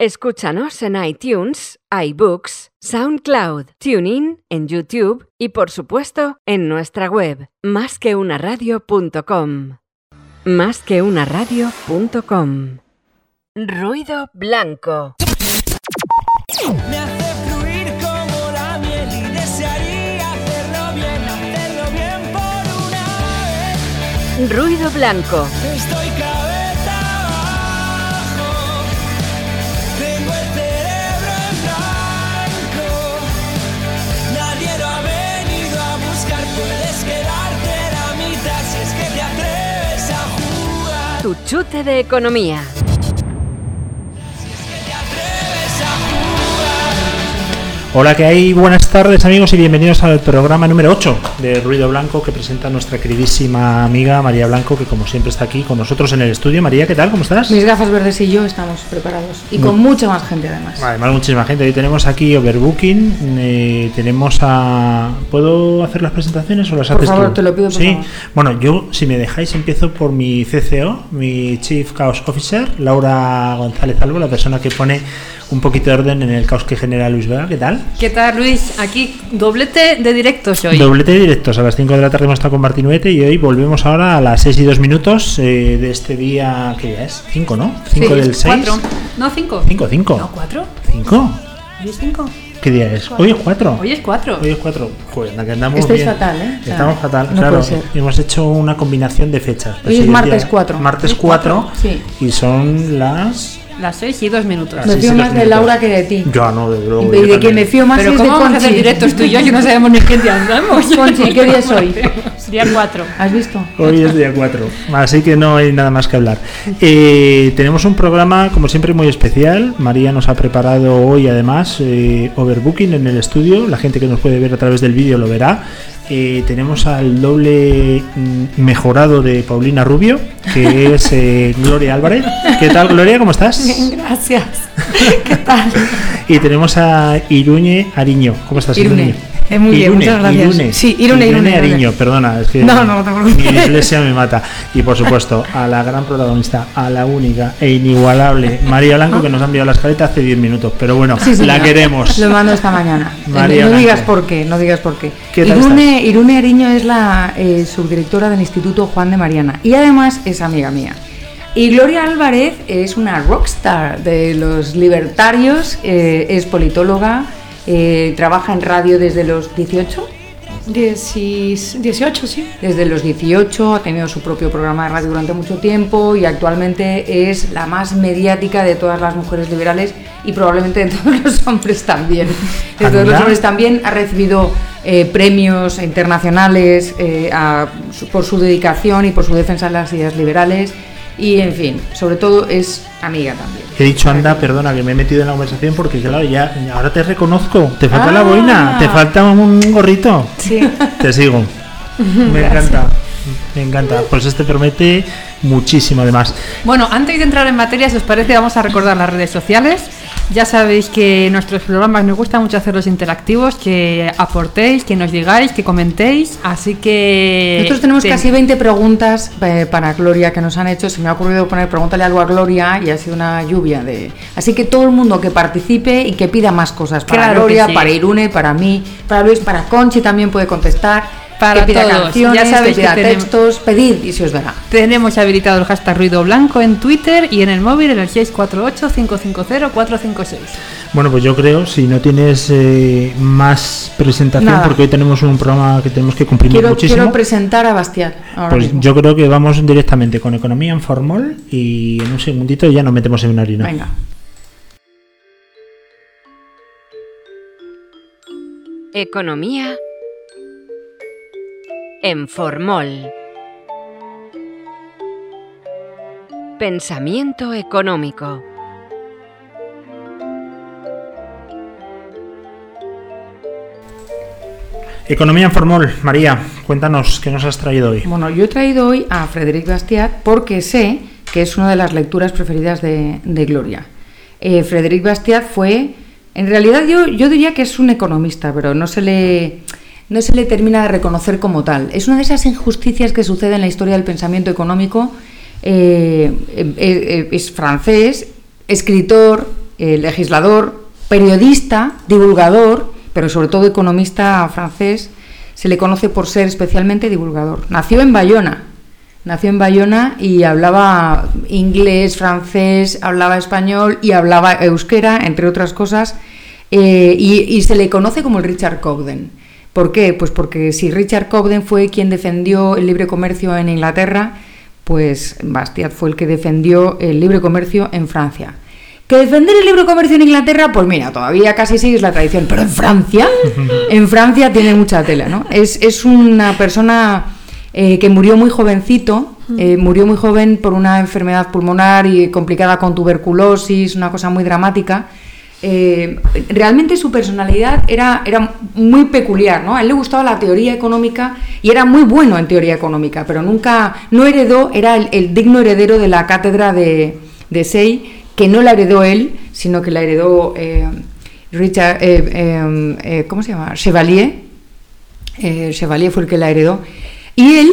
Escúchanos en iTunes, iBooks, SoundCloud, TuneIn, en YouTube y por supuesto en nuestra web, másqueunaradio.com. Másqueunaradio.com. Ruido blanco. Me hace fluir como la miel y desearía hacerlo bien, hacerlo bien por una vez. Ruido blanco. Tu chute de economía. Hola, que hay? Buenas tardes amigos y bienvenidos al programa número 8 de Ruido Blanco que presenta nuestra queridísima amiga María Blanco que como siempre está aquí con nosotros en el estudio. María, ¿qué tal? ¿Cómo estás? Mis gafas verdes y yo estamos preparados. Y con mucha más gente además. Además muchísima gente. Hoy tenemos aquí Overbooking, eh, tenemos a... ¿Puedo hacer las presentaciones o las Por haces favor, tú? te lo pido, por Sí. favor. Bueno, yo si me dejáis empiezo por mi CCO, mi Chief Chaos Officer, Laura González Albo, la persona que pone un poquito de orden en el caos que genera Luis Vega. ¿Qué tal? ¿Qué tal, Luis? Aquí doblete de directos hoy. Doblete de directos. A las 5 de la tarde hemos estado con Martinuete y hoy volvemos ahora a las 6 y 2 minutos eh, de este día. ¿Qué día es? 5, ¿no? 5 Sí, del 6. Cuatro. No, cinco. 5, 5. No, cuatro. 5. Hoy es cinco. ¿Qué día es? Hoy es 4. Hoy es cuatro. Hoy es 4. Joder, que andamos Estáis bien. fatal, ¿eh? Estamos fatal, no claro. Hemos hecho una combinación de fechas. Pues Hoy es el martes día- 4. Martes Hoy es 4. cuatro, sí. Y son las. Las seis y dos minutos. las Me fío más de. Laura que de ti. Yo no, de luego. Y de quien me fío más Pero es de ¿cómo vamos a hacer directos tú y yo? Que no sabemos ni qué día andamos. Conchi, ¿qué día es hoy? Día cuatro. ¿Has visto? Hoy es día 4, así que no hay nada más que hablar. Eh, tenemos un programa, como siempre, muy especial. María nos ha preparado hoy, además, eh, Overbooking en el estudio. La gente que nos puede ver a través del vídeo lo verá. Eh, tenemos al doble mm, mejorado de Paulina Rubio, que es eh, Gloria Álvarez. ¿Qué tal, Gloria? ¿Cómo estás? Gracias. ¿Qué tal? Y tenemos a Iruñe Ariño. ¿Cómo estás, Irune. Eh, muy bien, muchas gracias. Irune. Sí, Irune, Irune, Irune. Ariño, perdona. Es que No, no, no te preocupes. Mi dislexia me mata. Y por supuesto, a la gran protagonista, a la única e inigualable María Blanco, que nos ha enviado la escaleta hace 10 minutos. Pero bueno, Sí, sí, la no. queremos. Lo mando esta mañana. María no Blanco. digas por qué, no digas por qué. ¿Qué tal Irune, Irune Ariño es la eh, subdirectora del Instituto Juan de Mariana y además es amiga mía. Y Gloria Álvarez es una rockstar de los libertarios, eh, es politóloga, eh, trabaja en radio desde los 18. Diecis- 18, sí. Desde los 18 ha tenido su propio programa de radio durante mucho tiempo y actualmente es la más mediática de todas las mujeres liberales y probablemente de todos los hombres también. De Ah, todos los hombres también ha recibido eh, premios internacionales eh, a- por su dedicación y por su defensa de las ideas liberales y en fin, sobre todo es amiga también. He dicho, anda, perdona, que me he metido en la conversación porque, claro, ya ahora te reconozco. Te falta la Ah. boina, te falta un gorrito. Sí. Te sigo. Me encanta. Me encanta. Pues este promete muchísimo, además. Bueno, antes de entrar en materia, si os parece, vamos a recordar las redes sociales. Ya sabéis que nuestros programas nos gusta mucho hacerlos interactivos, que aportéis, que nos digáis, que comentéis. Así que. Nosotros tenemos ten- casi 20 preguntas eh, para Gloria que nos han hecho. Se me ha ocurrido poner pregúntale algo a Gloria y ha sido una lluvia de. Así que todo el mundo que participe y que pida más cosas para Claro Gloria, sí. para Irune, para mí, para Luis, para Conchi también puede contestar. Para que pida todos. canciones, Ya sabéis que pida que tenemos- textos, pedid y se os dará. Tenemos habilitado el hashtag ruido blanco en Twitter y en el móvil en el 648-550-456. Bueno, pues yo creo, si no tienes eh, más presentación, Nada. porque hoy tenemos un programa que tenemos que comprimir Quiero, muchísimo. quiero presentar a Bastián. ahora Pues mismo. yo creo que vamos directamente con economía en Formol y en un segundito ya nos metemos en una harina. Venga. Economía en Formol. Pensamiento económico. Economía en Formol, María, cuéntanos qué nos has traído hoy. Bueno, yo he traído hoy a Frédéric Bastiat porque sé que es una de las lecturas preferidas de, de Gloria. Eh, Frédéric Bastiat fue, en realidad yo, yo diría que es un economista, pero no se, le, no se le termina de reconocer como tal. Es una de esas injusticias que sucede en la historia del pensamiento económico. Eh, eh, eh, es francés, escritor, legislador, periodista, divulgador, pero sobre todo economista francés, se le conoce por ser especialmente divulgador. Nació en Bayona, nació en Bayona y hablaba inglés, francés, hablaba español y hablaba euskera, entre otras cosas, y, y se le conoce como el Richard Cobden. ¿Por qué? Pues porque si Richard Cobden fue quien defendió el libre comercio en Inglaterra, pues Bastiat fue el que defendió el libre comercio en Francia. ¿Que defender el libre comercio en Inglaterra? Pues mira, todavía casi sigues la tradición, pero en Francia, en Francia tiene mucha tela, ¿no? Es, es una persona eh, que murió muy jovencito, eh, murió muy joven por una enfermedad pulmonar y complicada con tuberculosis, una cosa muy dramática. Eh, realmente su personalidad era, era muy peculiar, ¿no? A él le gustaba la teoría económica y era muy bueno en teoría económica, pero nunca, no heredó, era el, digno heredero de la cátedra de, de Say, que no la heredó él, sino que la heredó eh, Richard, eh, ¿cómo se llama? Chevalier. Chevalier fue el que la heredó. Y él,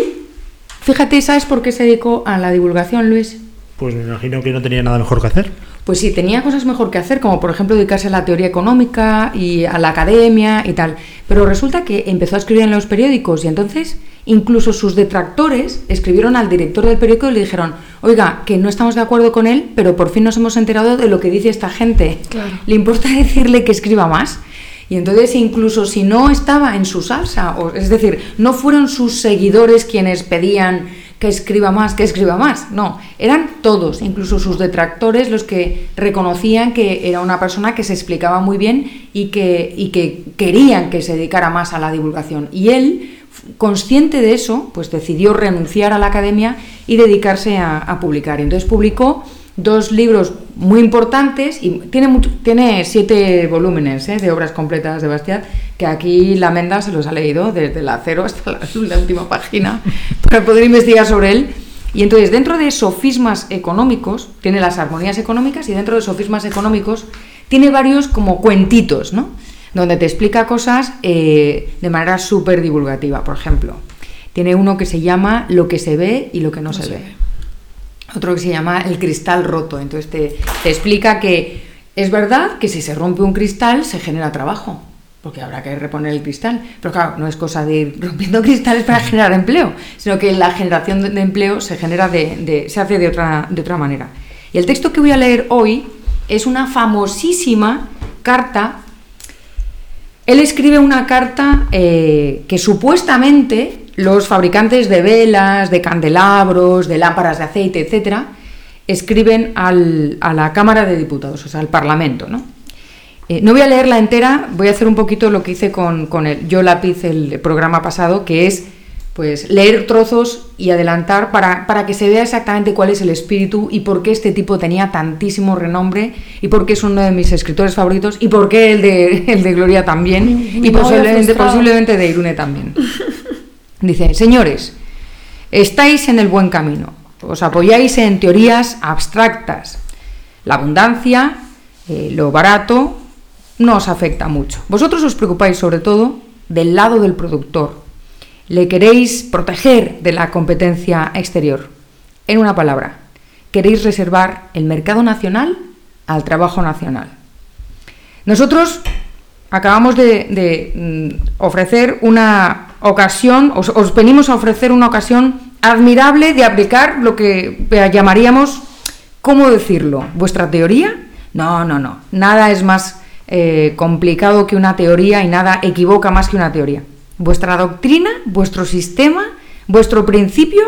fíjate, ¿sabes por qué se dedicó a la divulgación, Luis? Pues me imagino que no tenía nada mejor que hacer. Pues sí, tenía cosas mejor que hacer, como por ejemplo dedicarse a la teoría económica y a la academia y tal. Pero resulta que empezó a escribir en los periódicos y entonces incluso sus detractores escribieron al director del periódico y le dijeron, oiga, que no estamos de acuerdo con él, pero por fin nos hemos enterado de lo que dice esta gente. Claro. ¿Le importa decirle que escriba más? Y entonces incluso si no estaba en su salsa, o, es decir, no fueron sus seguidores quienes pedían que escriba más, que escriba más, no, eran todos, incluso sus detractores, los que reconocían que era una persona que se explicaba muy bien y que, y que querían que se dedicara más a la divulgación. Y él, consciente de eso, pues decidió renunciar a la academia y dedicarse a, a publicar. Entonces publicó dos libros muy importantes y tiene, mucho- tiene siete volúmenes ¿eh? de obras completas de Bastiat, que aquí la Menda se los ha leído desde la cero hasta la, la última página para poder investigar sobre él. Y entonces dentro de sofismas económicos, tiene las armonías económicas y dentro de sofismas económicos tiene varios como cuentitos, ¿no? Donde te explica cosas eh, de manera súper divulgativa. Por ejemplo, tiene uno que se llama Lo que se ve y lo que no, se, ve otro que se llama el cristal roto. Entonces te, te explica que es verdad que si se rompe un cristal se genera trabajo, porque habrá que reponer el cristal. Pero claro, no es cosa de ir rompiendo cristales para generar empleo, sino que la generación de, empleo se genera de, de- se hace de otra, de otra manera. Y el texto que voy a leer hoy es una famosísima carta él escribe una carta eh, que supuestamente los fabricantes de velas, de candelabros, de lámparas de aceite, etcétera, escriben al- a la Cámara de Diputados, o sea, al Parlamento, ¿no? Eh, no voy a leerla entera, voy a hacer un poquito lo que hice con, con el Yo Lápiz el programa pasado, que es pues leer trozos y adelantar para, para que se vea exactamente cuál es el espíritu y por qué este tipo tenía tantísimo renombre y por qué es uno de mis escritores favoritos y por qué el de, el de Gloria también y posiblemente, posiblemente de Irune también. Dice, señores, estáis en el buen camino, os apoyáis en teorías abstractas. La abundancia, eh, lo barato, no os afecta mucho. Vosotros os preocupáis sobre todo del lado del productor. Le queréis proteger de la competencia exterior. En una palabra, queréis reservar el mercado nacional al trabajo nacional. Nosotros acabamos de, mm, ofrecer una ocasión, os, os venimos a ofrecer una ocasión admirable de aplicar lo que eh, llamaríamos, ¿cómo decirlo? ¿Vuestra teoría? No, no, no. Nada es más eh, complicado que una teoría y nada equivoca más que una teoría. Vuestra doctrina, vuestro sistema, vuestro principio,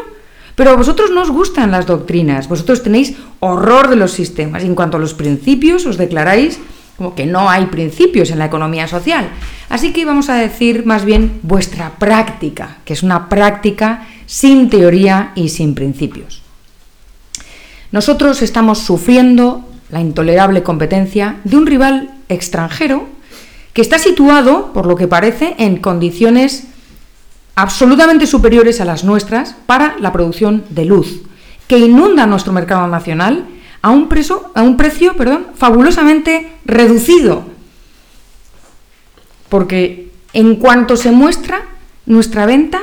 pero a vosotros no os gustan las doctrinas, vosotros tenéis horror de los sistemas y en cuanto a los principios os declaráis como que no hay principios en la economía social. Así que vamos a decir más bien vuestra práctica, que es una práctica sin teoría y sin principios. Nosotros estamos sufriendo la intolerable competencia de un rival extranjero que está situado, por lo que parece, en condiciones absolutamente superiores a las nuestras para la producción de luz, que inunda nuestro mercado nacional a un, preso- a un precio perdón, fabulosamente reducido. Porque en cuanto se muestra nuestra venta,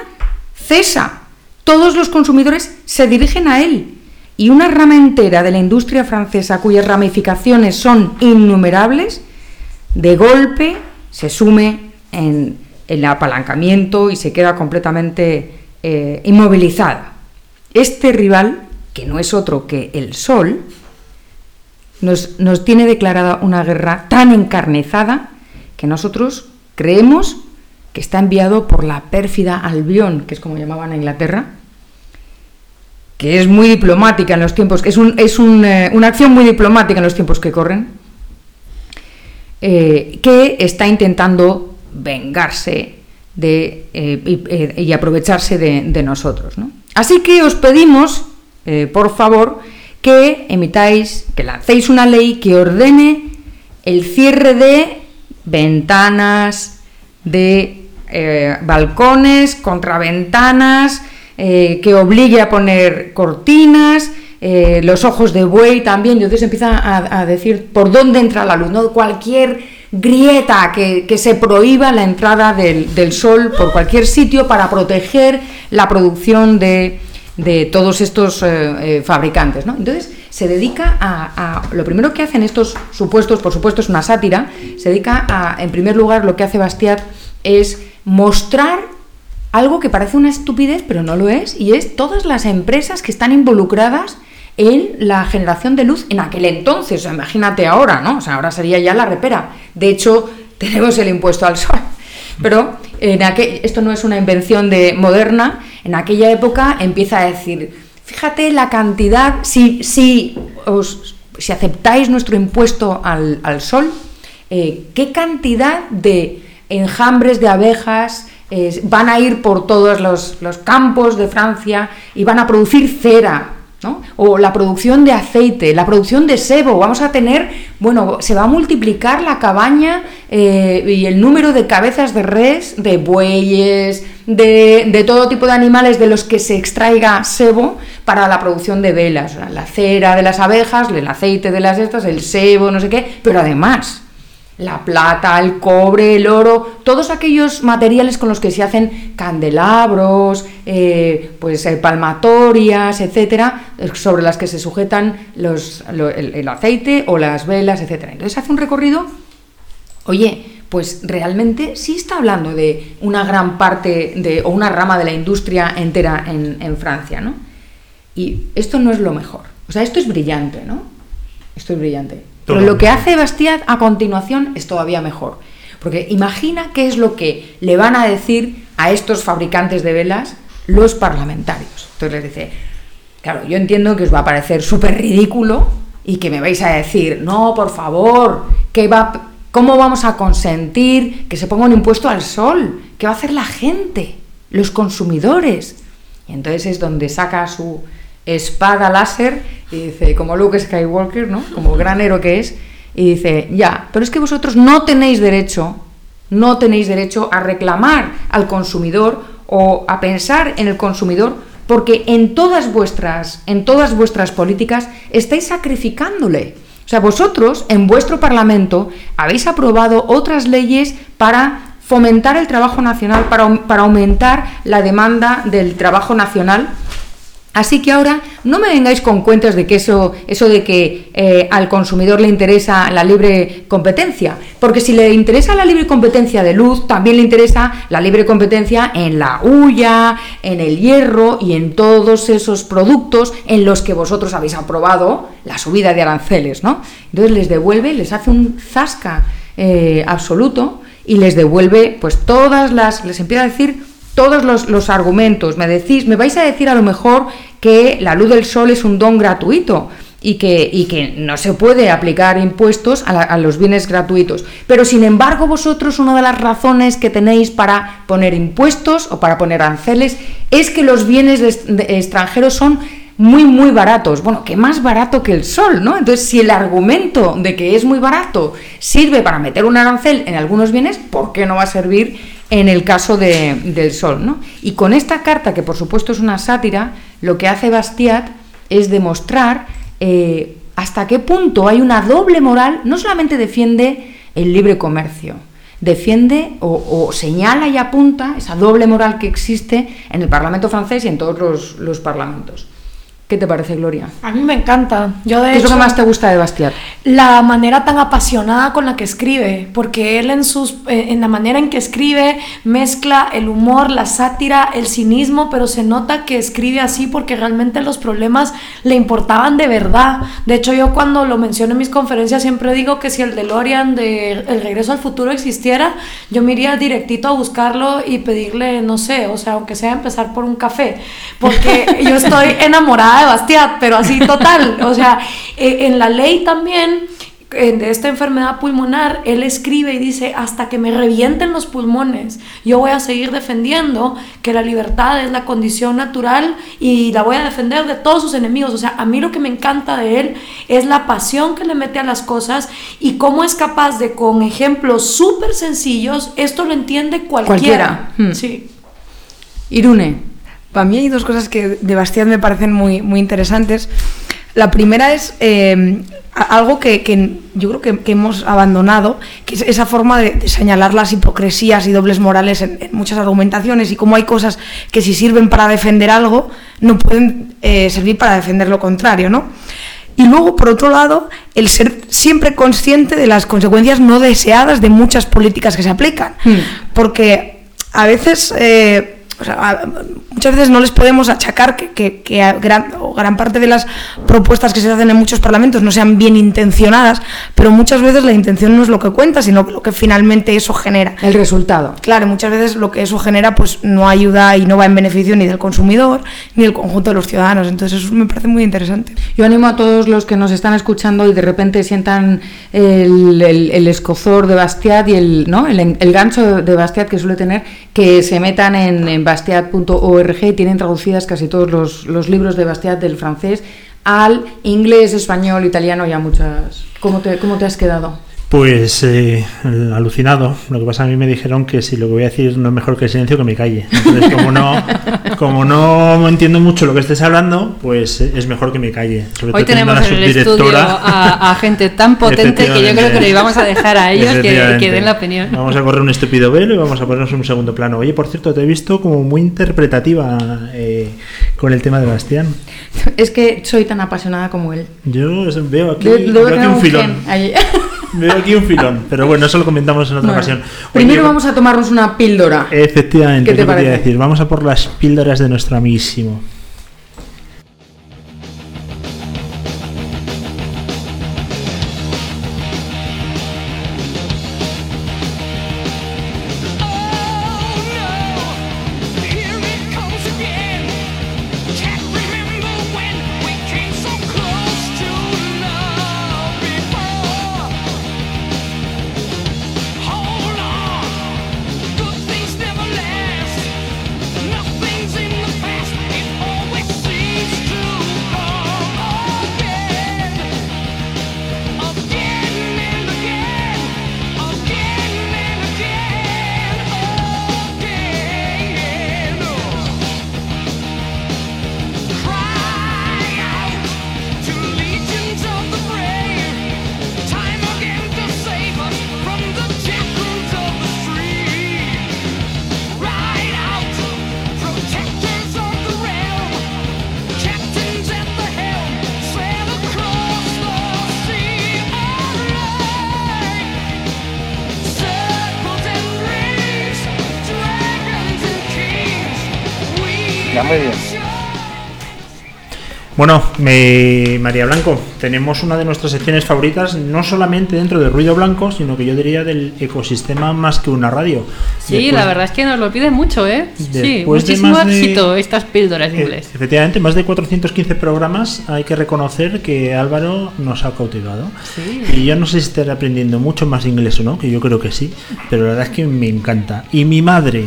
cesa. Todos los consumidores se dirigen a él. y una rama entera de la industria francesa cuyas ramificaciones son innumerables, de golpe se sume en el apalancamiento y se queda completamente eh, inmovilizada. Este rival, que no es otro que el Sol, nos, nos tiene declarada una guerra tan encarnizada que nosotros creemos que está enviado por la pérfida Albión, que es como llamaban a Inglaterra, que es muy diplomática en los tiempos, que es, un, es un, eh, una acción muy diplomática en los tiempos que corren, eh, que está intentando vengarse de, eh, y, aprovecharse de, de nosotros. ¿no? Así que os pedimos, por favor, que emitáis, que lancéis una ley que ordene el cierre de ventanas, de eh, balcones, contraventanas, eh, que obligue a poner cortinas, eh, los ojos de buey también, y entonces empieza a, decir por dónde entra la luz, ¿no? Cualquier grieta que, se prohíba la entrada del sol por cualquier sitio para proteger la producción de, de todos estos eh, eh, fabricantes. ¿no? Entonces se dedica a, a, Lo primero que hacen estos supuestos, por supuesto es una sátira, se dedica a, en primer lugar, lo que hace Bastiat es mostrar algo que parece una estupidez, pero no lo es, y es todas las empresas que están involucradas en la generación de luz en aquel entonces, o sea, imagínate ahora, ¿no? O sea, ahora sería ya la repera. De hecho, tenemos el impuesto al sol. Pero en esto no es una invención de moderna, en aquella época empieza a decir, fíjate la cantidad, si, si, os, si aceptáis nuestro impuesto al, al sol, eh, qué cantidad de enjambres de abejas eh, van a ir por todos los, los campos de Francia y van a producir cera, ¿no? O la producción de aceite, la producción de sebo, vamos a tener, bueno, se va a multiplicar la cabaña eh, y el número de cabezas de res, de bueyes, de, de, todo tipo de animales de los que se extraiga sebo para la producción de velas, la cera de las abejas, el aceite de las estas, el sebo, no sé qué, pero además la plata, el cobre, el oro, todos aquellos materiales con los que se hacen candelabros, eh, pues eh, palmatorias, etcétera, sobre las que se sujetan los, lo, el, el, aceite o las velas, etcétera. Entonces hace un recorrido, oye, pues realmente sí está hablando de una gran parte de, o una rama de la industria entera en, en Francia, ¿no? Y esto no es lo mejor. O sea, esto es brillante, ¿no? Esto es brillante. Pero lo que hace Bastiat a continuación es todavía mejor. Porque imagina qué es lo que le van a decir a estos fabricantes de velas los parlamentarios. Entonces les dice, claro, yo entiendo que os va a parecer súper ridículo y que me vais a decir, no, por favor, que va, ¿cómo vamos a consentir que se ponga un impuesto al sol? ¿Qué va a hacer la gente? Los consumidores. Y entonces es donde saca su espada láser y dice, como Luke Skywalker, ¿no? Como gran héroe que es, y dice, ya, pero es que vosotros no tenéis derecho, no tenéis derecho a reclamar al consumidor o a pensar en el consumidor porque en todas vuestras en todas vuestras políticas estáis sacrificándole. O sea, vosotros en vuestro parlamento habéis aprobado otras leyes para fomentar el trabajo nacional, para, para aumentar la demanda del trabajo nacional Así que ahora no me vengáis con cuentos de que eso, eso de que eh, al consumidor le interesa la libre competencia, porque si le interesa la libre competencia de luz, también le interesa la libre competencia en la hulla, en el hierro y en todos esos productos en los que vosotros habéis aprobado la subida de aranceles, ¿no? Entonces les devuelve, les hace un zasca eh, absoluto y les devuelve pues todas las, les empieza a decir todos los, los, argumentos. Me decís, me vais a decir a lo mejor que la luz del sol es un don gratuito y que, y que no se puede aplicar impuestos a, los bienes gratuitos. Pero sin embargo, vosotros una de las razones que tenéis para poner impuestos o para poner aranceles es que los bienes extranjeros son muy, muy baratos. Bueno, que más barato que el sol, ¿no? Entonces, si el argumento de que es muy barato sirve para meter un arancel en algunos bienes, ¿por qué no va a servir en el caso de, del sol, ¿no? Y con esta carta, que por supuesto es una sátira, lo que hace Bastiat es demostrar eh, hasta qué punto hay una doble moral, no solamente defiende el libre comercio, defiende o, o, señala y apunta esa doble moral que existe en el Parlamento francés y en todos los, los parlamentos. ¿Qué te parece, Gloria? A mí me encanta. Yo de ¿Qué es lo hecho, que más te gusta de Bastiat? la manera tan apasionada con la que escribe, porque él en sus eh, en la manera en que escribe mezcla el humor, la sátira, el cinismo, pero se nota que escribe así porque realmente los problemas le importaban de verdad. De hecho, yo cuando lo menciono en mis conferencias siempre digo que si el DeLorean de El regreso al futuro existiera, yo me iría directito a buscarlo y pedirle, no sé, o sea, aunque sea empezar por un café, porque yo estoy enamorada de Bastiat, pero así total, o sea, eh, en la ley también de esta enfermedad pulmonar, él escribe y dice, hasta que me revienten los pulmones, yo voy a seguir defendiendo que la libertad es la condición natural y la voy a defender de todos sus enemigos. O sea, a mí lo que me encanta de él es la pasión que le mete a las cosas y cómo es capaz de, con ejemplos súper sencillos, esto lo entiende cualquiera. Cualquiera. Hmm. Sí. Irune. Para mí hay dos cosas que de Bastiat me parecen muy, muy interesantes. La primera es eh, algo que, que yo creo que, que hemos abandonado, que es esa forma de, de señalar las hipocresías y dobles morales en, en muchas argumentaciones y cómo hay cosas que si sirven para defender algo, no pueden eh, servir para defender lo contrario, ¿no? Y luego, por otro lado, el ser siempre consciente de las consecuencias no deseadas de muchas políticas que se aplican. Porque a veces, eh, o sea, muchas veces no les podemos achacar que, que- que gran, o gran parte de las propuestas que se hacen en muchos parlamentos no sean bien intencionadas, pero muchas veces la intención no es lo que cuenta, sino lo que finalmente eso genera. El resultado. Claro, muchas veces lo que eso genera pues no ayuda y no va en beneficio ni del consumidor ni del conjunto de los ciudadanos. Entonces eso me parece muy interesante. Yo animo a todos los que nos están escuchando y de repente sientan el, el- el escozor de Bastiat y el, ¿no? el, el gancho de Bastiat que suele tener, que se metan en, en bastiat.org tienen traducidas casi todos los, los libros de Bastiat del francés al inglés, español, italiano y a muchas. ¿Cómo te, cómo te has quedado? Pues eh, alucinado. Lo que pasa a mí me dijeron que si lo que voy a decir no es mejor que el silencio, que me calle. Entonces, como no, como no entiendo mucho lo que estés hablando, pues eh, es mejor que me calle. Sobre Hoy todo tenemos en el estudio a, a gente tan potente que yo creo que le vamos a dejar a ellos que den la opinión. Vamos a correr un estúpido velo y vamos a ponernos en un segundo plano. Oye, por cierto, te he visto como muy interpretativa eh, con el tema de Bastián. Es que soy tan apasionada como él. Yo veo aquí, De- veo aquí un un filón. Veo aquí un filón. Pero bueno, eso lo comentamos en otra Bueno, ocasión. primero vamos a tomarnos una píldora. Efectivamente, ¿Qué te te parece? decir. Vamos a por las píldoras de nuestro amiguísimo. Bueno, me- María Blanco, tenemos una de nuestras secciones favoritas, no solamente dentro del ruido blanco, sino que yo diría del ecosistema más que una radio. Sí, Después- la verdad es que nos lo piden mucho, ¿eh? Sí, de muchísimo de- éxito estas píldoras de Eh, inglés. Efectivamente, más de 415 programas, hay que reconocer que Álvaro nos ha cautivado. Sí. Y yo no sé si estaré aprendiendo mucho más inglés o no, que yo creo que sí, pero la verdad es que me encanta. Y mi madre,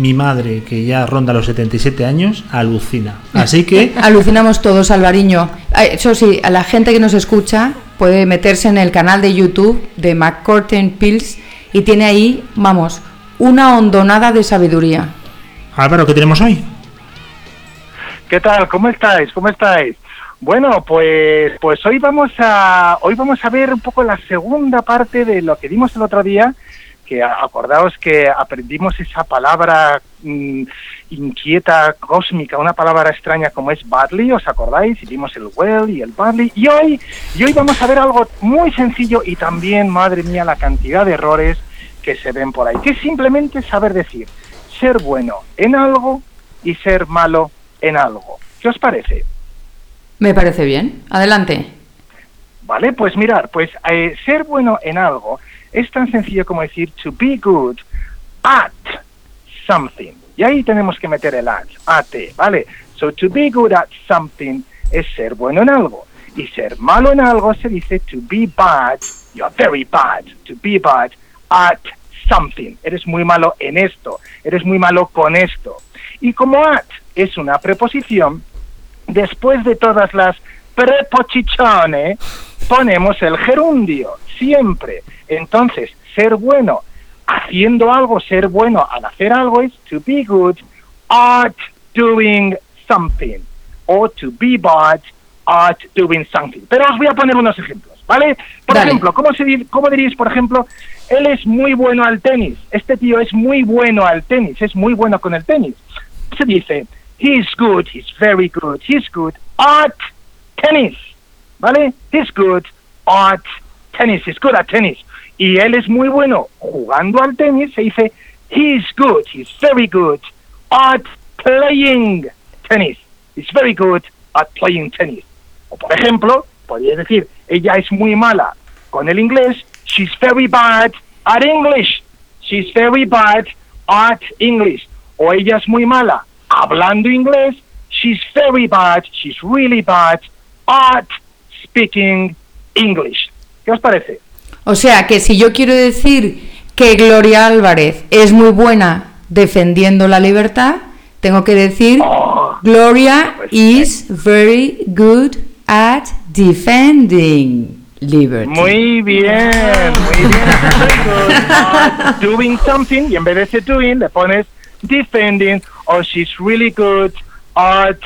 mi madre, que ya ronda los 77 años, alucina. Así que... Alucinamos todos, Alvariño. Ah, Eso sí, a la gente que nos escucha puede meterse en el canal de YouTube de McCorten Pills y tiene ahí, vamos, una hondonada de sabiduría. Álvaro, ¿qué tenemos hoy? ¿Qué tal? ¿Cómo estáis? ¿Cómo estáis? Bueno, pues, pues hoy vamos a hoy vamos a ver un poco la segunda parte de lo que vimos el otro día, que acordaos que aprendimos esa palabra mm, inquieta, cósmica, una palabra extraña como es badly, ¿os acordáis? Y vimos el well y el badly. Y hoy, y hoy vamos a ver algo muy sencillo y también, madre mía, la cantidad de errores que se ven por ahí, que es simplemente saber decir ser bueno en algo y ser malo en algo. ¿Qué os parece? Me parece bien. Adelante. ¿Vale? Pues mirar, pues eh, ser bueno en algo es tan sencillo como decir to be good at something. Y ahí tenemos que meter el at, at, ¿vale? So to be good at something es ser bueno en algo. Y ser malo en algo se dice to be bad, you're very bad, to be bad at something. Eres muy malo en esto, eres muy malo con esto. Y como at es una preposición, después de todas las preposiciones, ponemos el gerundio, siempre. Entonces, ser bueno haciendo algo, ser bueno al hacer algo es to be good at doing something. O to be bad at doing something. Pero os voy a poner unos ejemplos, ¿vale? Por Dale. ejemplo, ¿cómo, se, di- ¿cómo diréis, por ejemplo, él es muy bueno al tenis? Este tío es muy bueno al tenis, es muy bueno con el tenis. Se dice, he's good, he's very good, he's good at tennis, ¿vale? He's good at tennis, he's good at tennis. Y él es muy bueno jugando al tenis, se dice, he's good, he's very good at playing tennis. He's very good at playing tennis. O por ejemplo, podrías decir, ella es muy mala con el inglés, she's very bad at English. She's very bad at English. O ella es muy mala hablando inglés, she's very bad, she's really bad at speaking English. ¿Qué os parece? O sea que si yo quiero decir que Gloria Álvarez es muy buena defendiendo la libertad, tengo que decir Oh, Gloria pues, is very good at defending liberty. Muy bien, muy bien. At doing something y en vez de doing le pones defending o she's really good at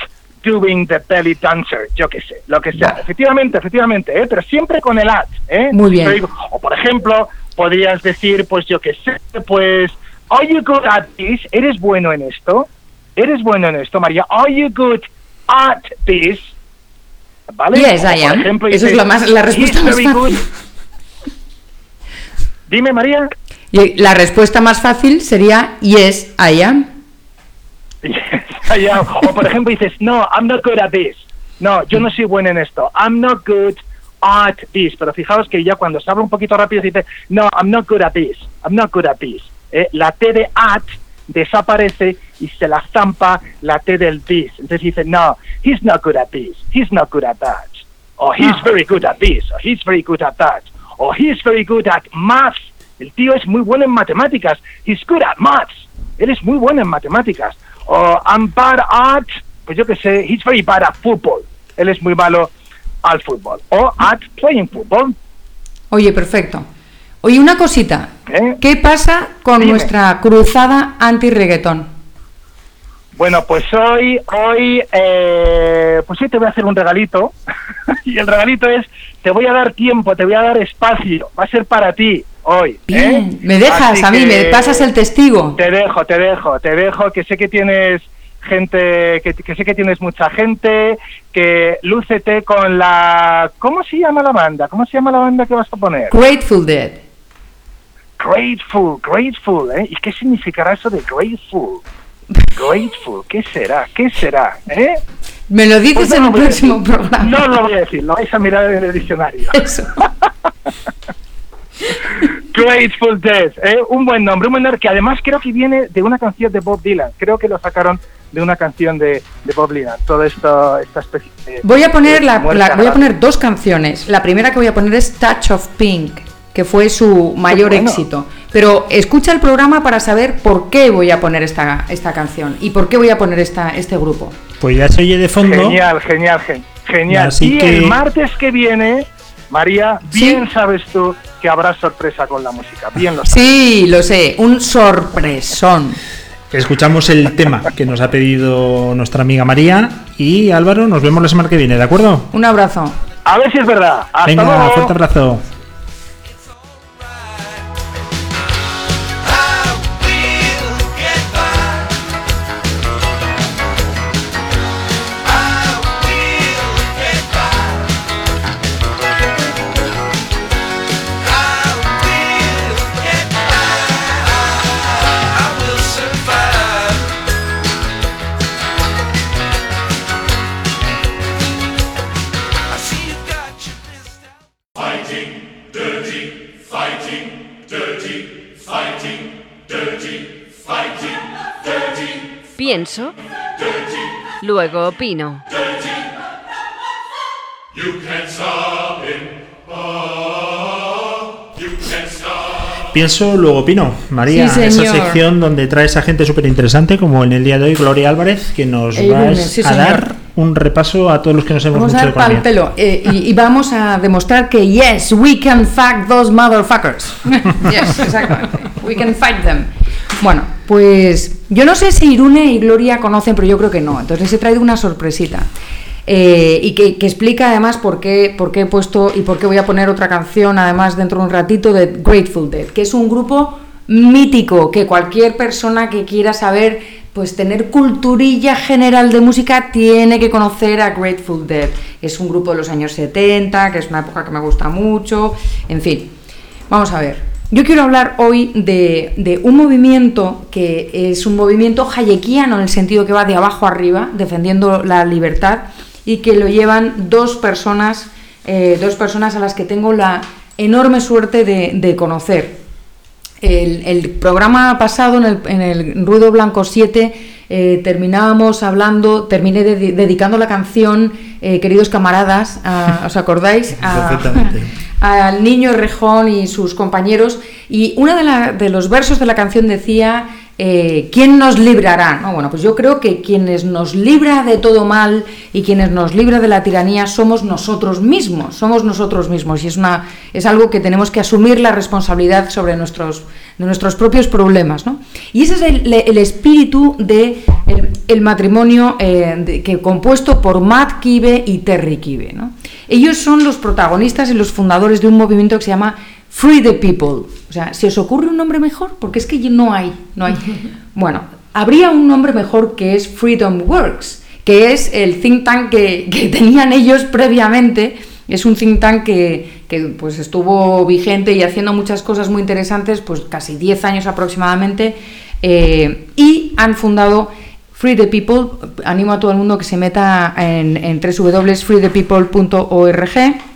doing the belly dancer, yo qué sé, lo que sea. Vale. Efectivamente, efectivamente, ¿eh? pero siempre con el at. ¿eh? Muy bien. O por ejemplo, podrías decir, pues yo qué sé, pues, are you good at this? ¿Eres bueno en esto? ¿Eres bueno en esto, María? Are you good at this? ¿Vale? Yes, I am. ejemplo, Eso es la más- la respuesta "He's más very good". fácil. Dime, María. La respuesta más fácil sería yes, I am. Yes, Am. O por ejemplo dices, no, I'm not good at this. No, yo no soy bueno en esto. I'm not good at this. Pero fijaos que ya cuando se habla un poquito rápido se dice, no, I'm not good at this. I'm not good at this. Eh, la T de at desaparece y se la zampa la T del this. Entonces dice, no, he's not good at this. He's not good at that. O he's very good at this. O he's very good at that. O he's very good at maths. El tío es muy bueno en matemáticas. He's good at maths. Él es muy bueno en matemáticas. O I'm bad at, pues yo que sé, he's very bad at football. Él es muy malo al fútbol. O at playing football. Oye, perfecto. Oye, una cosita. ¿eh? ¿Qué pasa con Dime. nuestra cruzada anti-reggaetón? Bueno, pues hoy, hoy, eh, pues hoy te voy a hacer un regalito. y el regalito es, te voy a dar tiempo, te voy a dar espacio. Va a ser para ti hoy. ¿eh? Bien, me dejas Así a mí, me pasas el testigo. Te dejo, te dejo, te dejo, que sé que tienes gente, que, que sé que tienes mucha gente, que lúcete con la... ¿Cómo se llama la banda? ¿Cómo se llama la banda que vas a poner? Grateful Dead. Grateful, grateful, ¿eh? ¿Y qué significará eso de grateful? Grateful, ¿qué será? ¿Qué será? ¿Eh? Me lo dices Pues no en el próximo decir. programa. No lo voy a decir, lo vais a mirar en el diccionario. Eso. Grateful Dead, ¿eh? un buen nombre, un buen nombre que además creo que viene de una canción de Bob Dylan. Creo que lo sacaron de una canción de, de Bob Dylan. Todo esto, esta especie de. Voy a poner de la, la- voy a poner dos canciones. La primera que voy a poner es Touch of Pink, que fue su mayor bueno. éxito. Pero escucha el programa para saber por qué voy a poner esta, esta canción y por qué voy a poner esta, este grupo. Pues ya se oye de fondo. Genial, genial, gen- genial. Así y que- el martes que viene, María, Sí. bien sabes tú que habrá sorpresa con la música. Bien lo sabes. Sí, lo sé, un sorpresón. Escuchamos el tema que nos ha pedido nuestra amiga María. Y Álvaro, nos vemos la semana que viene, ¿de acuerdo? Un abrazo. A ver si es verdad. Hasta Venga, luego. fuerte abrazo. Pienso, luego opino. Pienso, luego opino. María, Sí, esa sección donde traes a gente súper interesante, como en el día de hoy, Gloria Álvarez, que nos El va lunes, sí, a señor. dar un repaso a todos los que no sabemos Vamos a mucho dar de pal economía. pelo eh, y, y vamos a demostrar que yes, we can fuck those motherfuckers. yes, exactamente. We can fight them. Bueno, pues yo no sé si Irune y Gloria conocen, pero yo creo que no. Entonces les he traído una sorpresita. Eh, y que, explica además por qué, por qué he puesto y por qué voy a poner otra canción, además dentro de un ratito, de Grateful Dead, que es un grupo mítico que cualquier persona que quiera saber, pues tener culturilla general de música, tiene que conocer a Grateful Dead. Es un grupo de los años 70, que es una época que me gusta mucho, en fin. Vamos a ver. Yo quiero hablar hoy de, de un movimiento que es un movimiento hayekiano en el sentido que va de abajo arriba, defendiendo la libertad, y que lo llevan dos personas, eh, dos personas a las que tengo la enorme suerte de, de conocer. El, el programa pasado, en el, en el Ruido Blanco 7, eh, terminábamos hablando, terminé de- dedicando la canción, eh, queridos camaradas, a- ¿os acordáis? A- Perfectamente. Al niño Rejón y sus compañeros. Y uno de, de los versos de la canción decía, eh, ¿quién nos librará? No, bueno, pues yo creo que quienes nos libra de todo mal y quienes nos libra de la tiranía somos nosotros mismos, somos nosotros mismos. Y es, una, es algo que tenemos que asumir la responsabilidad sobre nuestros, de nuestros propios problemas. ¿no? Y ese es el, el espíritu de el, matrimonio eh, que compuesto por Matt Kibe y Terry Kibe. Ellos son los protagonistas y los fundadores de un movimiento que se llama Free the People. O sea, ¿se os ocurre un nombre mejor? Porque es que no hay, no hay. Bueno, habría un nombre mejor que es Freedom Works, que es el think tank que, que tenían ellos previamente. Es un think tank que, que, pues estuvo vigente y haciendo muchas cosas muy interesantes, pues casi 10 años aproximadamente, eh, y han fundado Free the People. Animo a todo el mundo que se meta en, en www.freethepeople.org.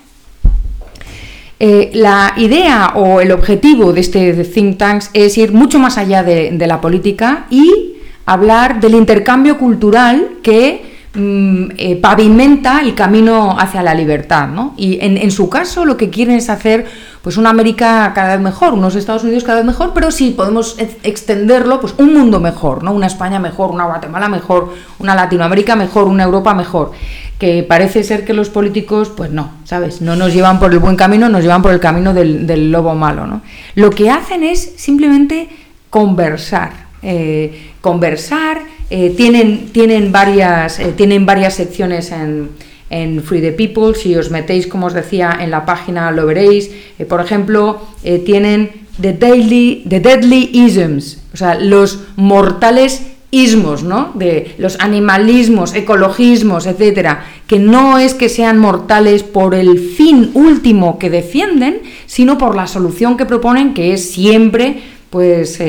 Eh, la idea o el objetivo de este think tanks es ir mucho más allá de, la política y hablar del intercambio cultural que eh, pavimenta el camino hacia la libertad. ¿no? Y en, su caso lo que quieren es hacer pues una América cada vez mejor, unos Estados Unidos cada vez mejor, pero si podemos ex- extenderlo, pues un mundo mejor, ¿no? Una España mejor, una Guatemala mejor, una Latinoamérica mejor, una Europa mejor. Que parece ser que los políticos, pues no, ¿sabes? No nos llevan por el buen camino, nos llevan por el camino del, del lobo malo, ¿no? Lo que hacen es simplemente conversar. eh, conversar, eh, tienen, tienen, varias, eh, tienen varias secciones en, en Free the People, si os metéis, como os decía, en la página lo veréis. Eh, por ejemplo, tienen the, daily, the Deadly Isms, o sea, los mortales ismos, ¿no? De los animalismos, ecologismos, etcétera, que no es que sean mortales por el fin último que defienden, sino por la solución que proponen, que es siempre, pues,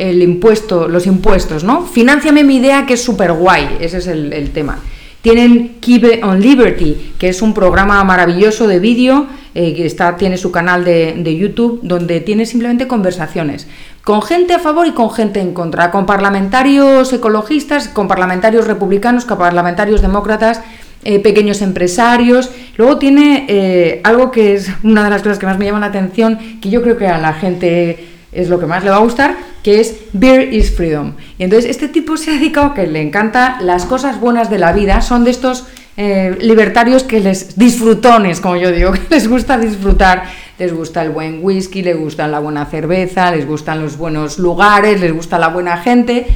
el impuesto, los impuestos, ¿no? Financiame mi idea que es súper guay, ese es el, tema. Tienen Kibe on Liberty, que es un programa maravilloso de vídeo, eh, que está, tiene su canal de, de YouTube, donde tiene simplemente conversaciones con gente a favor y con gente en contra, con parlamentarios ecologistas, con parlamentarios republicanos, con parlamentarios demócratas, eh, pequeños empresarios. Luego tiene eh, algo que es una de las cosas que más me llama la atención, que yo creo que a la gente es lo que más le va a gustar, que es Beer is Freedom. Y entonces este tipo se ha dedicado que le encanta las cosas buenas de la vida, son de estos eh, libertarios que les disfrutones, como yo digo, que les gusta disfrutar, les gusta el buen whisky, les gusta la buena cerveza, les gustan los buenos lugares, les gusta la buena gente,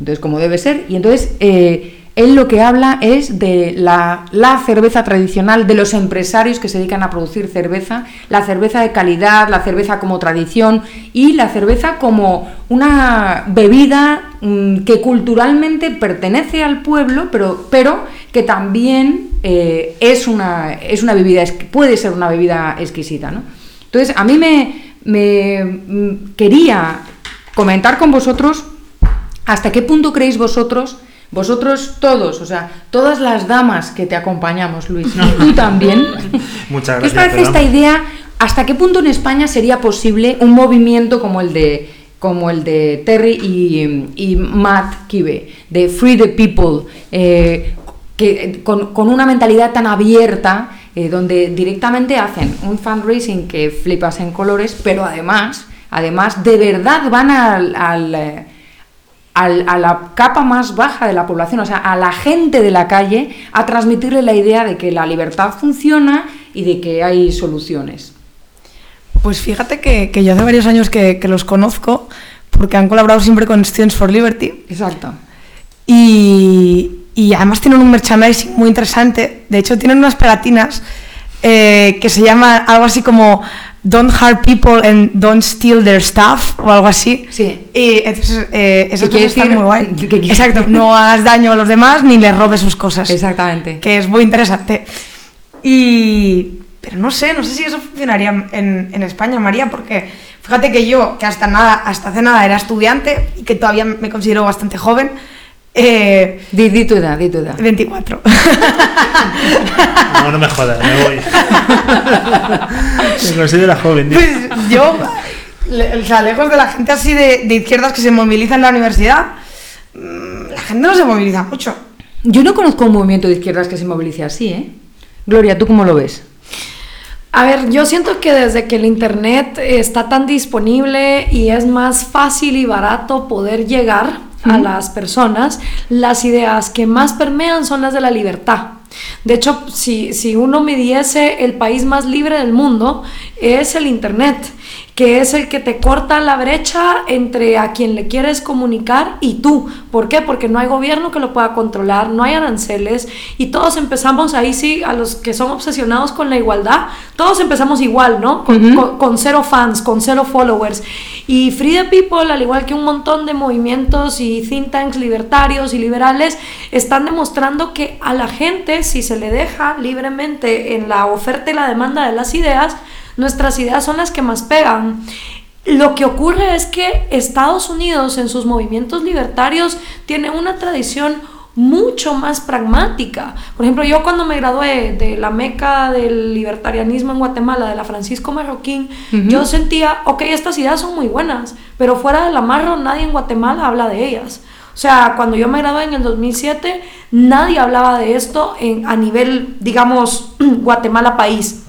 entonces como debe ser. Y entonces eh, él lo que habla es de la, cerveza tradicional, de los empresarios que se dedican a producir cerveza, la cerveza de calidad, la cerveza como tradición y la cerveza como una bebida mm, que culturalmente pertenece al pueblo, pero, pero que también eh, es, una, es una bebida, puede ser una bebida exquisita. ¿no? Entonces, a mí me, me mm, quería comentar con vosotros hasta qué punto creéis vosotros, vosotros todos, o sea, todas las damas que te acompañamos, Luis, y tú también. Muchas ¿Qué os gracias. parece esta idea? ¿Hasta qué punto en España sería posible un movimiento como el de como el de Terry y, y Matt Kibe, de Free the People, eh, que, con, con una mentalidad tan abierta, eh, donde directamente hacen un fundraising que flipas en colores, pero además, además de verdad van al, al, eh, al- a la capa más baja de la población, o sea, a la gente de la calle, a transmitirle la idea de que la libertad funciona y de que hay soluciones. Pues fíjate que, que yo hace varios años que, que los conozco, porque han colaborado siempre con Students for Liberty. Exacto. Y, y además tienen un merchandising muy interesante. De hecho, tienen unas pegatinas eh, que se llama algo así como Don't hurt people and don't steal their stuff o algo así. Sí. Y entonces, eh, esas ¿Qué quiere cosas están decir? muy guay. ¿Qué quiere- Exacto, no hagas daño a los demás ni les robes sus cosas. Exactamente. Que es muy interesante. Y. Pero no sé, no sé si eso funcionaría en, en España, María, porque fíjate que yo, que hasta, nada, hasta hace nada era estudiante y que todavía me considero bastante joven, eh, Di, di tu edad, di tu edad. 24. No, no me jodas, me voy. me considera joven. tío. Pues yo, o sea, lejos de la gente así de, de izquierdas que se moviliza en la universidad, mm, la gente no se moviliza mucho. Yo no conozco un movimiento de izquierdas que se movilice así, ¿eh? Gloria, ¿tú cómo lo ves? A ver, yo siento que desde que el Internet está tan disponible y es más fácil y barato poder llegar a las personas, las ideas que más permean son las de la libertad. De hecho, si, si uno midiese el país más libre del mundo, es el Internet, que es el que te corta la brecha entre a quien le quieres comunicar y tú. ¿Por qué? Porque no hay gobierno que lo pueda controlar, no hay aranceles y todos empezamos ahí sí, a los que son obsesionados con la igualdad, todos empezamos igual, ¿no? Con, con- con cero fans, con cero followers. Y Free the People, al igual que un montón de movimientos y think tanks libertarios y liberales, están demostrando que a la gente, si se le deja libremente en la oferta y la demanda de las ideas, nuestras ideas son las que más pegan. Lo que ocurre es que Estados Unidos en sus movimientos libertarios tiene una tradición mucho más pragmática. Por ejemplo, yo cuando me gradué de la meca del libertarianismo en Guatemala, de la Francisco Marroquín, yo sentía, ok, estas ideas son muy buenas, pero fuera del amarro nadie en Guatemala habla de ellas. O sea, cuando yo me gradué en el 2007, nadie hablaba de esto en, a nivel, digamos, Guatemala país.